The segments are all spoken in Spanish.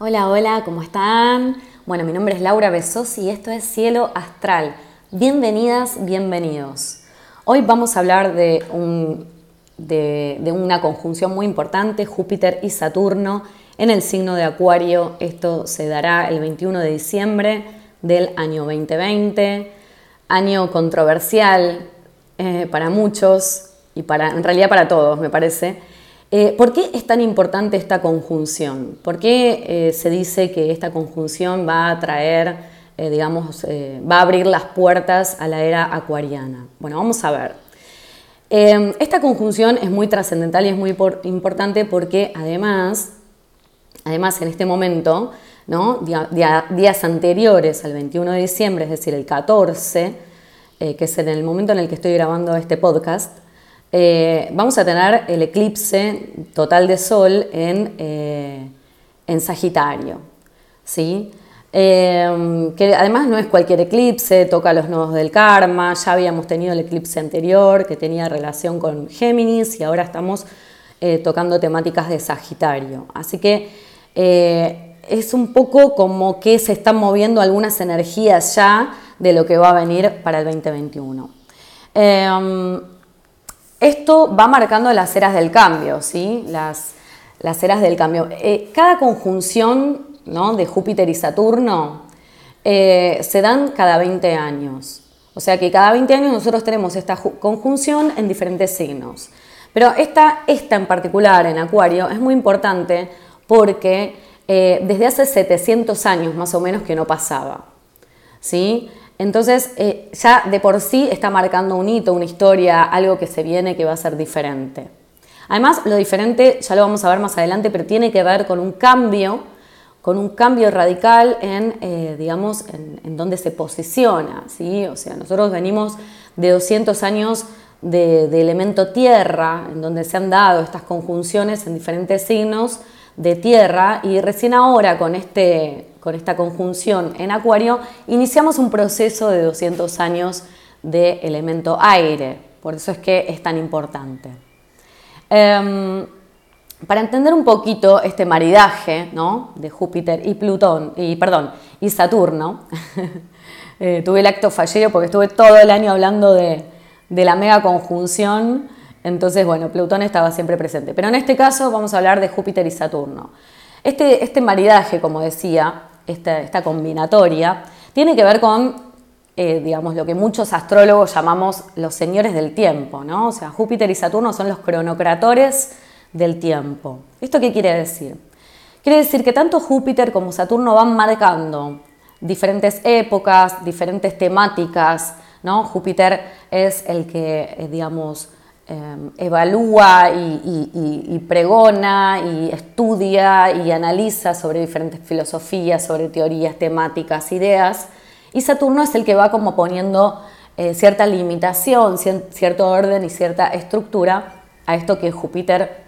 Hola, hola, ¿cómo están? Bueno, mi nombre es Laura Besos y esto es Cielo Astral. Bienvenidas, bienvenidos. Hoy vamos a hablar de, de, una conjunción muy importante, Júpiter y Saturno, en el signo de Acuario. Esto se dará el 21 de diciembre del año 2020, año controversial eh, para muchos y para, en realidad para todos, me parece eh, ¿Por qué es tan importante esta conjunción? ¿Por qué eh, se dice que esta conjunción va a traer, eh, digamos, va a abrir las puertas a la era acuariana? Bueno, vamos a ver. esta conjunción es muy trascendental y es muy importante porque además, además en este momento, ¿no? días anteriores al 21 de diciembre, es decir, el 14, que es en el momento en el que estoy grabando este podcast, eh, vamos a tener el eclipse total de Sol en, eh, en Sagitario. ¿sí? Eh, que además no es cualquier eclipse, toca los nodos del karma, ya habíamos tenido el eclipse anterior que tenía relación con Géminis y ahora estamos tocando temáticas de Sagitario. Así que es un poco como que se están moviendo algunas energías ya de lo que va a venir para el 2021. Esto va marcando las eras del cambio, ¿sí? Las, las eras del cambio. Eh, cada conjunción de Júpiter y Saturno eh, se dan cada 20 años. O sea que cada 20 años nosotros tenemos esta conjunción en diferentes signos. Pero esta, esta en particular, en Acuario, es muy importante porque eh, desde hace 700 años más o menos que no pasaba. ¿sí? Entonces, eh, ya de por sí está marcando un hito, una historia, algo que se viene que va a ser diferente. Además, lo diferente, ya lo vamos a ver más adelante, pero tiene que ver con un cambio, con un cambio radical en, eh, digamos, en, dónde se posiciona, ¿sí? O sea, nosotros venimos de 200 años de, de elemento tierra, en donde se han dado estas conjunciones en diferentes signos de tierra, y recién ahora con este con esta conjunción en Acuario, iniciamos un proceso de 200 años de elemento aire. Por eso es que es tan importante. Em, para entender un poquito este maridaje de Júpiter y Plutón, y perdón, y Saturno, eh, tuve el acto fallido porque estuve todo el año hablando de la mega conjunción, entonces bueno, Plutón estaba siempre presente. Pero en este caso vamos a hablar de Júpiter y Saturno. Este, este maridaje, como decía, esta, combinatoria, tiene que ver con, eh, digamos, lo que muchos astrólogos llamamos los señores del tiempo, ¿no? O sea, Júpiter y Saturno son los cronocratores del tiempo. ¿Esto qué quiere decir? Quiere decir que tanto Júpiter como Saturno van marcando diferentes épocas, diferentes temáticas, ¿no? Júpiter es el que, eh, digamos, Em, evalúa y, pregona y estudia y analiza sobre diferentes filosofías, sobre teorías, temáticas, ideas. Y Saturno es el que va como poniendo eh, cierta limitación, cierto orden y cierta estructura a esto que Júpiter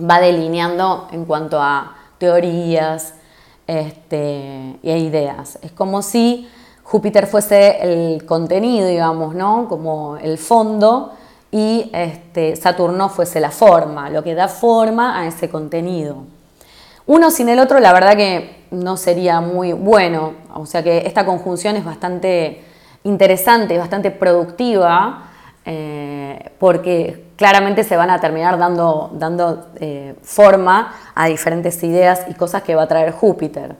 va delineando en cuanto a teorías y ideas. Es como si Júpiter fuese el contenido, digamos, ¿no? Como el fondo y este, Saturno fuese la forma, lo que da forma a ese contenido. Uno sin el otro, la verdad que no sería muy bueno, o sea que esta conjunción es bastante interesante, bastante productiva, eh, porque claramente se van a terminar dando, dando eh, forma a diferentes ideas y cosas que va a traer Júpiter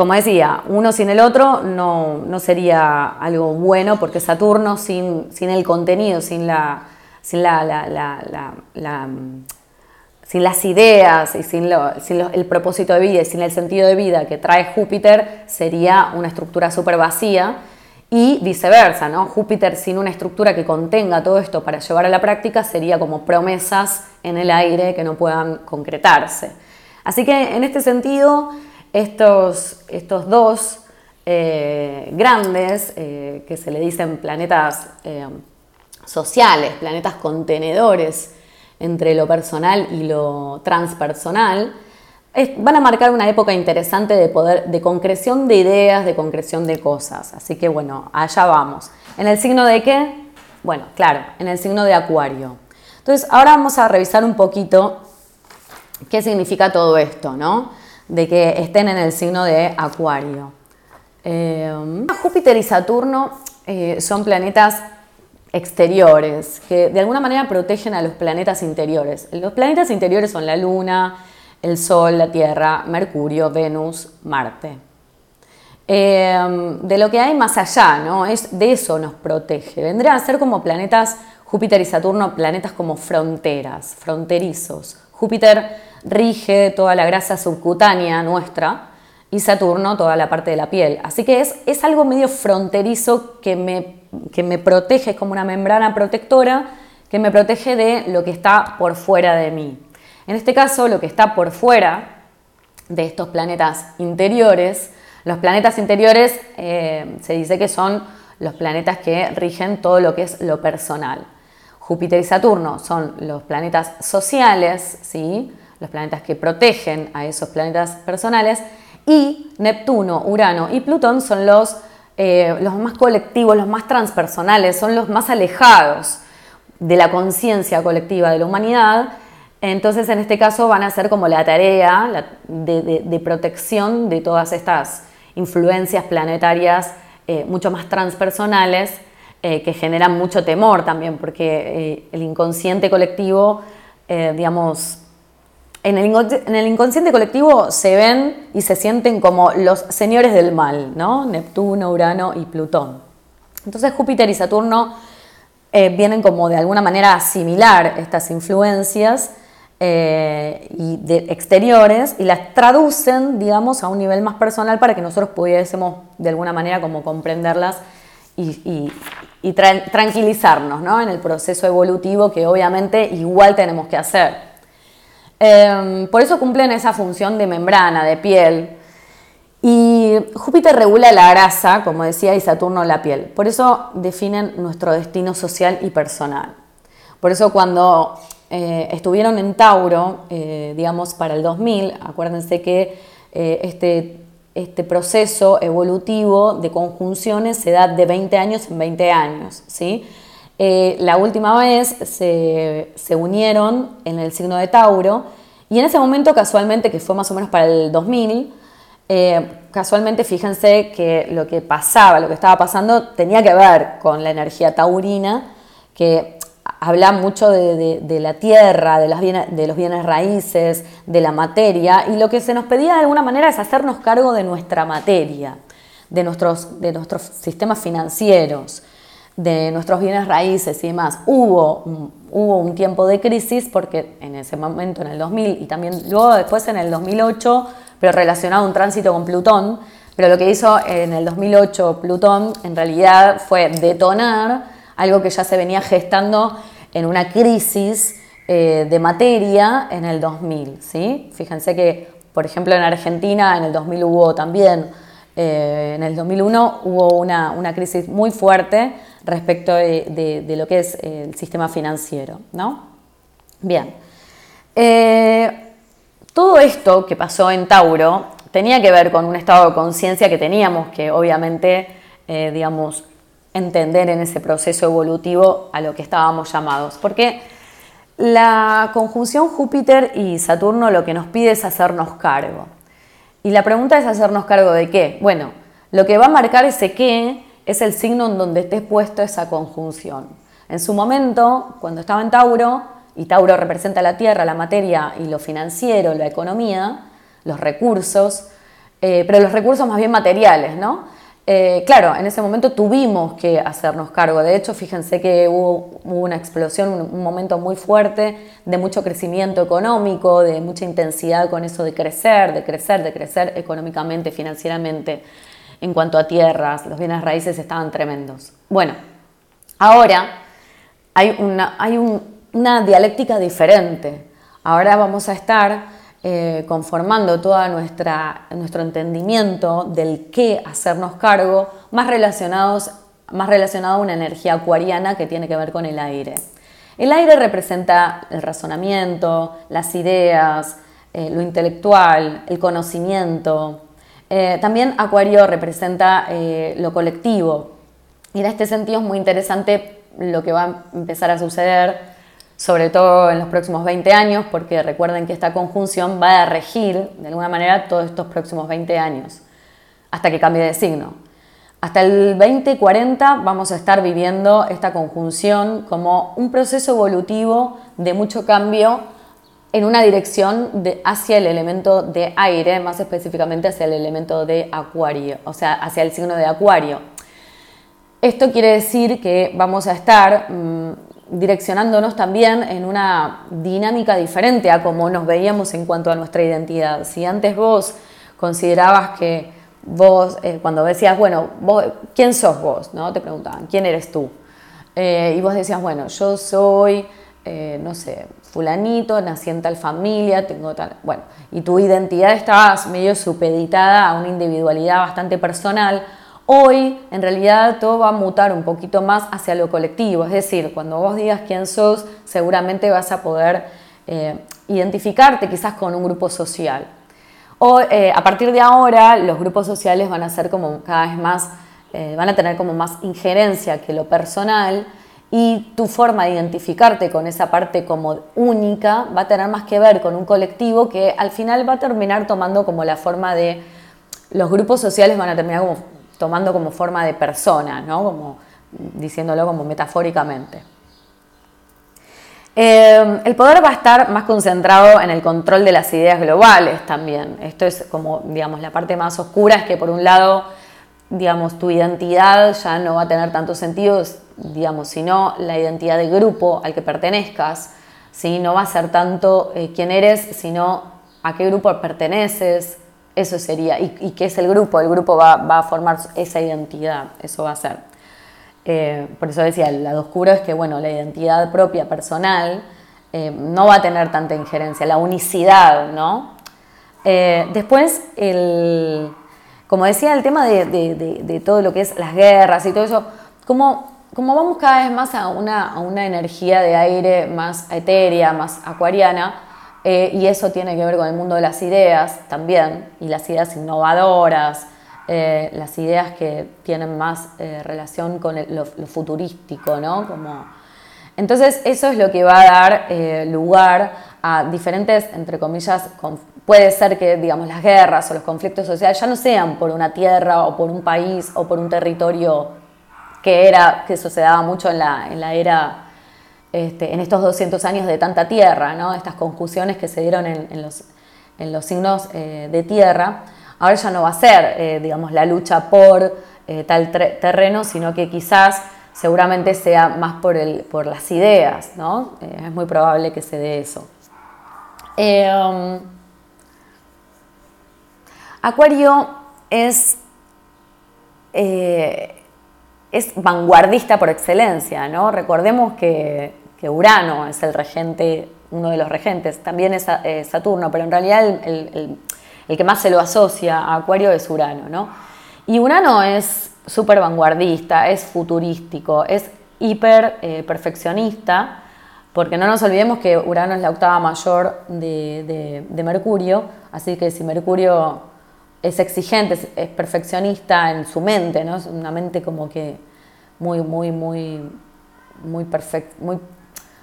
como decía, uno sin el otro no, sería algo bueno porque Saturno sin, sin el contenido, sin, la, sin las ideas y sin, el propósito de vida y sin el sentido de vida que trae Júpiter sería una estructura súper vacía y viceversa, ¿no? Júpiter sin una estructura que contenga todo esto para llevar a la práctica sería como promesas en el aire que no puedan concretarse. Así que en este sentido estos, estos dos eh, grandes, eh, que se le dicen planetas eh, sociales, planetas contenedores entre lo personal y lo transpersonal, van a marcar una época interesante de poder, de concreción de ideas, de concreción de cosas. Así que bueno, allá vamos. ¿En el signo de qué? Bueno, claro, en el signo de Acuario. Entonces, ahora vamos a revisar un poquito qué significa todo esto, ¿no? De que estén en el signo de Acuario. Eh, Júpiter y Saturno eh, son planetas exteriores que de alguna manera protegen a los planetas interiores. Los planetas interiores son la Luna, el Sol, la Tierra, Mercurio, Venus, Marte. Eh, de lo que hay más allá, ¿no? Es, de eso nos protege. Vendría a ser como planetas, Júpiter y Saturno, planetas como fronteras, fronterizos. Júpiter rige toda la grasa subcutánea nuestra y Saturno toda la parte de la piel. Así que es, es algo medio fronterizo que me, que me protege, es como una membrana protectora que me protege de lo que está por fuera de mí. En este caso, lo que está por fuera de estos planetas interiores, los planetas interiores eh, se dice que son los planetas que rigen todo lo que es lo personal. Júpiter y Saturno son los planetas sociales, ¿sí? Los planetas que protegen a esos planetas personales, y Neptuno, Urano y Plutón son los, eh, los más colectivos, los más transpersonales, son los más alejados de la conciencia colectiva de la humanidad. Entonces, en este caso, van a ser como la tarea de, protección de todas estas influencias planetarias eh, mucho más transpersonales eh, que generan mucho temor también, porque el inconsciente colectivo, digamos, en el, inconsciente colectivo se ven y se sienten como los señores del mal, ¿no? Neptuno, Urano y Plutón. Entonces Júpiter y Saturno eh, vienen como de alguna manera a asimilar estas influencias eh, y de exteriores y las traducen, digamos, a un nivel más personal para que nosotros pudiésemos de alguna manera como comprenderlas y, tranquilizarnos ¿no? en el proceso evolutivo que obviamente igual tenemos que hacer. Em, por eso cumplen esa función de membrana, de piel. Y Júpiter regula la grasa, como decía, y Saturno la piel. Por eso definen nuestro destino social y personal. Por eso cuando eh, estuvieron en Tauro, eh, digamos, para el 2000, acuérdense que eh, este, este, proceso evolutivo de conjunciones se da de 20 años en 20 años, ¿sí? Eh, la última vez se, unieron en el signo de Tauro y en ese momento casualmente, que fue más o menos para el 2000, eh, casualmente fíjense que lo que pasaba, lo que estaba pasando tenía que ver con la energía taurina, que habla mucho de, la tierra, de, de, los bienes raíces, de la materia, y lo que se nos pedía de alguna manera es hacernos cargo de nuestra materia, de nuestros, de nuestros sistemas financieros de nuestros bienes raíces y demás, hubo un, hubo un tiempo de crisis porque en ese momento, en el 2000 y también luego después en el 2008, pero relacionado a un tránsito con Plutón, pero lo que hizo en el 2008 Plutón en realidad fue detonar algo que ya se venía gestando en una crisis eh, de materia en el 2000. ¿sí? Fíjense que, por ejemplo, en Argentina en el 2000 hubo también, eh, en el 2001 hubo una, una crisis muy fuerte respecto de, lo que es el sistema financiero. ¿no? Bien. Eh, todo esto que pasó en Tauro tenía que ver con un estado de conciencia que teníamos que obviamente, eh, digamos, entender en ese proceso evolutivo a lo que estábamos llamados. Porque la conjunción Júpiter y Saturno lo que nos pide es hacernos cargo. Y la pregunta es hacernos cargo de qué. Bueno, lo que va a marcar ese qué es el signo en donde esté puesto esa conjunción. En su momento, cuando estaba en Tauro, y Tauro representa la tierra, la materia y lo financiero, la economía, los recursos, eh, pero los recursos más bien materiales, ¿no? Eh, claro, en ese momento tuvimos que hacernos cargo. De hecho, fíjense que hubo, una explosión, un, un, momento muy fuerte de mucho crecimiento económico, de mucha intensidad con eso de crecer, de crecer, de crecer económicamente, financieramente en cuanto a tierras, los bienes raíces estaban tremendos. Bueno, ahora hay una, hay una dialéctica diferente. Ahora vamos a estar eh, conformando todo nuestro entendimiento del qué hacernos cargo, más, relacionados, más relacionado a una energía acuariana que tiene que ver con el aire. El aire representa el razonamiento, las ideas, eh, lo intelectual, el conocimiento, eh, también Acuario representa eh, lo colectivo y en este sentido es muy interesante lo que va a empezar a suceder sobre todo en los próximos 20 años, porque recuerden que esta conjunción va a regir de alguna manera todos estos próximos 20 años, hasta que cambie de signo. Hasta el 2040 vamos a estar viviendo esta conjunción como un proceso evolutivo de mucho cambio en una dirección hacia el elemento de aire, más específicamente hacia el elemento de acuario, o sea, hacia el signo de acuario. Esto quiere decir que vamos a estar mm, direccionándonos también en una dinámica diferente a como nos veíamos en cuanto a nuestra identidad. Si antes vos considerabas que vos, eh, cuando decías, bueno, vos, ¿quién sos vos? ¿no? Te preguntaban, ¿quién eres tú? Eh, y vos decías, bueno, yo soy, eh, no sé, fulanito, nací en tal familia, tengo tal... Bueno, y tu identidad estaba medio supeditada a una individualidad bastante personal, Hoy, en realidad, todo va a mutar un poquito más hacia lo colectivo, es decir, cuando vos digas quién sos, seguramente vas a poder eh, identificarte quizás con un grupo social. O eh, a partir de ahora, los grupos sociales van a ser como cada vez más, eh, van a tener como más injerencia que lo personal y tu forma de identificarte con esa parte como única va a tener más que ver con un colectivo que al final va a terminar tomando como la forma de, los grupos sociales van a terminar como tomando como forma de persona, ¿no? como, diciéndolo como metafóricamente. Eh, el poder va a estar más concentrado en el control de las ideas globales también. Esto es como, digamos, la parte más oscura, es que por un lado, digamos, tu identidad ya no va a tener tanto sentido, digamos, sino la identidad de grupo al que pertenezcas, ¿sí? no va a ser tanto eh, quién eres, sino a qué grupo perteneces, eso sería. ¿Y, qué es el grupo? El grupo va, a formar esa identidad, eso va a ser. Eh, por eso decía, el lado oscuro es que, bueno, la identidad propia, personal, eh, no va a tener tanta injerencia, la unicidad, ¿no? Después, el, como decía, el tema de, todo lo que es las guerras y todo eso, como, vamos cada vez más a una, energía de aire más etérea, más acuariana, eh, y eso tiene que ver con el mundo de las ideas también, y las ideas innovadoras, eh, las ideas que tienen más eh, relación con lo, futurístico, ¿no? Entonces eso es lo que va a dar lugar a diferentes, entre comillas, puede ser que digamos las guerras o los conflictos sociales ya no sean por una tierra o por un país o por un territorio que era, que eso se daba mucho en la, en la era este, en estos 200 años de tanta tierra, ¿no? estas conjunciones que se dieron en, los, signos eh, de tierra, ahora ya no va a ser eh, digamos, la lucha por eh, tal terreno, sino que quizás seguramente sea más por, el, por las ideas, ¿no? es muy probable que se dé eso. Um, Acuario es es vanguardista por excelencia, ¿no? Recordemos que que Urano es el regente, uno de los regentes, también es eh, Saturno, pero en realidad el, que más se lo asocia a Acuario es Urano, ¿no? Y Urano es súper vanguardista, es futurístico, es hiper eh, perfeccionista, porque no nos olvidemos que Urano es la octava mayor de, Mercurio, así que si Mercurio es exigente, es, perfeccionista en su mente, ¿no? Es una mente como que muy, muy, muy, muy perfecta, muy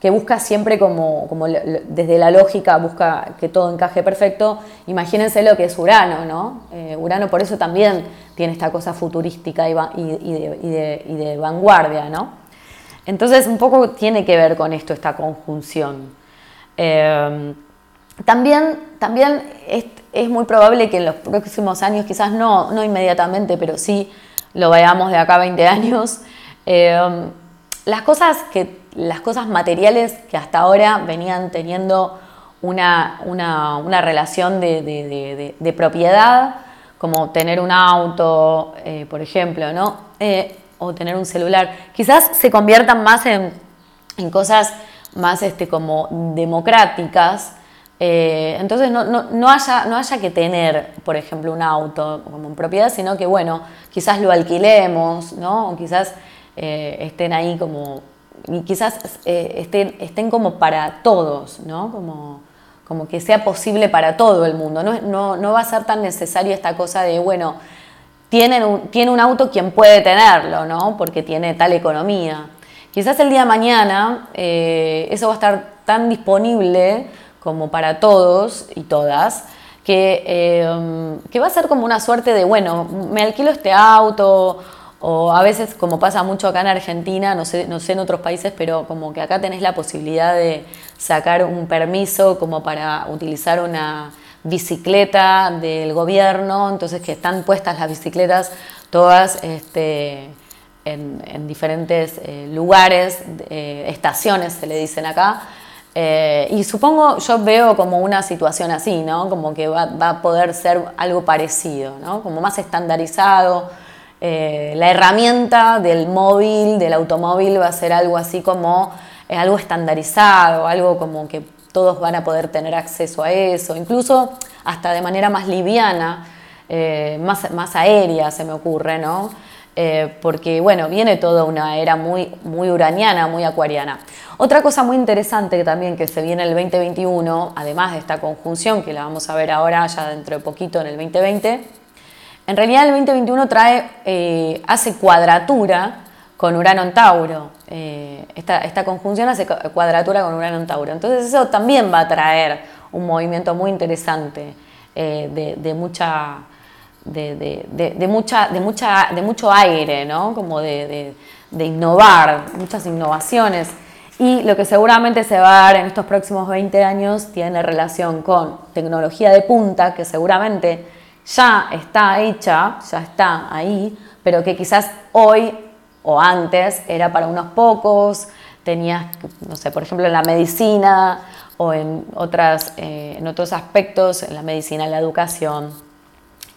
que busca siempre como, como, desde la lógica, busca que todo encaje perfecto, imagínense lo que es Urano, ¿no? Eh, Urano por eso también tiene esta cosa futurística y, de, vanguardia, ¿no? Entonces un poco tiene que ver con esto, esta conjunción. Eh, también también es, muy probable que en los próximos años, quizás no, no inmediatamente, pero sí lo veamos de acá a 20 años, eh, las cosas que las cosas materiales que hasta ahora venían teniendo una, relación de, propiedad, como tener un auto, eh, por ejemplo, ¿no? Eh, o tener un celular, quizás se conviertan más en, cosas más este, como democráticas. Eh, entonces no, haya, no haya que tener, por ejemplo, un auto como en propiedad, sino que, bueno, quizás lo alquilemos, ¿no? O quizás estén ahí como y quizás eh, estén, estén, como para todos, ¿no? Como, como que sea posible para todo el mundo. No, no, va a ser tan necesario esta cosa de, bueno, tienen tiene un auto quien puede tenerlo, ¿no? Porque tiene tal economía. quizás el día de mañana eh, eso va a estar tan disponible como para todos y todas, que, eh, que va a ser como una suerte de, bueno, me alquilo este auto o a veces, como pasa mucho acá en Argentina, no sé, no sé en otros países, pero como que acá tenés la posibilidad de sacar un permiso como para utilizar una bicicleta del gobierno, entonces que están puestas las bicicletas todas este, en, diferentes eh, lugares, eh, estaciones se le dicen acá. Eh, y supongo, yo veo como una situación así, ¿no? Como que va, va a poder ser algo parecido, ¿no? Como más estandarizado eh, la herramienta del móvil, del automóvil, va a ser algo así como eh, algo estandarizado, algo como que todos van a poder tener acceso a eso, incluso hasta de manera más liviana, eh, más, más, aérea se me ocurre, ¿no? Porque bueno, viene toda una era muy, muy uraniana, muy acuariana. Otra cosa muy interesante también que se viene el 2021, además de esta conjunción que la vamos a ver ahora ya dentro de poquito en el 2020, en realidad el 2021 trae, eh, hace cuadratura con Urano en Tauro. Eh, esta, conjunción hace cuadratura con Urano en Tauro. Entonces eso también va a traer un movimiento muy interesante eh, de, mucha... De, mucha, de, mucha, de mucho aire, ¿no? como de, innovar, muchas innovaciones. Y lo que seguramente se va a dar en estos próximos 20 años tiene relación con tecnología de punta, que seguramente ya está hecha, ya está ahí, pero que quizás hoy o antes era para unos pocos, tenías, no sé, por ejemplo, en la medicina o en, otras, eh, en otros aspectos, en la medicina, en la educación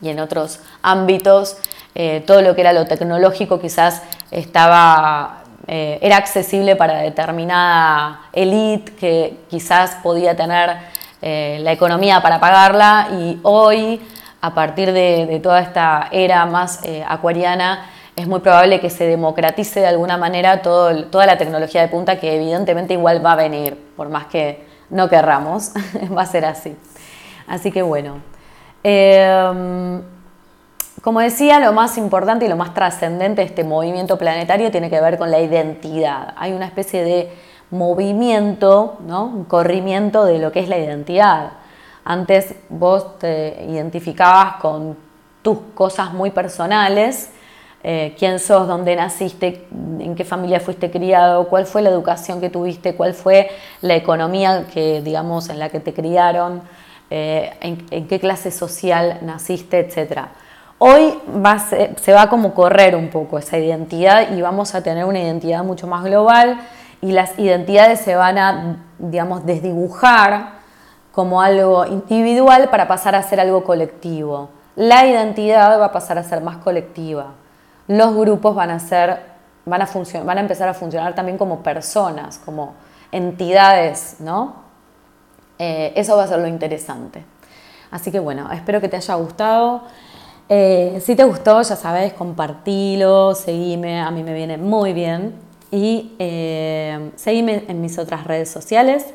y en otros ámbitos, eh, todo lo que era lo tecnológico quizás estaba, eh, era accesible para determinada élite que quizás podía tener la economía para pagarla y hoy a partir de, toda esta era más eh, acuariana, es muy probable que se democratice de alguna manera toda la tecnología de punta que evidentemente igual va a venir, por más que no querramos, va a ser así. Así que bueno, em, como decía, lo más importante y lo más trascendente de este movimiento planetario tiene que ver con la identidad. Hay una especie de movimiento, ¿no? un corrimiento de lo que es la identidad. Antes vos te identificabas con tus cosas muy personales, eh, quién sos, dónde naciste, en qué familia fuiste criado, cuál fue la educación que tuviste, cuál fue la economía que, digamos, en la que te criaron, eh, en, qué clase social naciste, etc. Hoy se va a como correr un poco esa identidad y vamos a tener una identidad mucho más global y las identidades se van a, digamos, desdibujar como algo individual para pasar a ser algo colectivo. La identidad va a pasar a ser más colectiva. Los grupos van a ser, van a, van a empezar a funcionar también como personas, como entidades, ¿no? Eh, eso va a ser lo interesante. Así que bueno, espero que te haya gustado. Eh, si te gustó, ya sabes, compartilo, seguime, a mí me viene muy bien. Y eh, seguime en mis otras redes sociales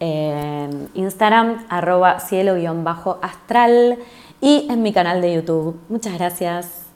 en Instagram, arroba cielo-astral y en mi canal de YouTube. Muchas gracias.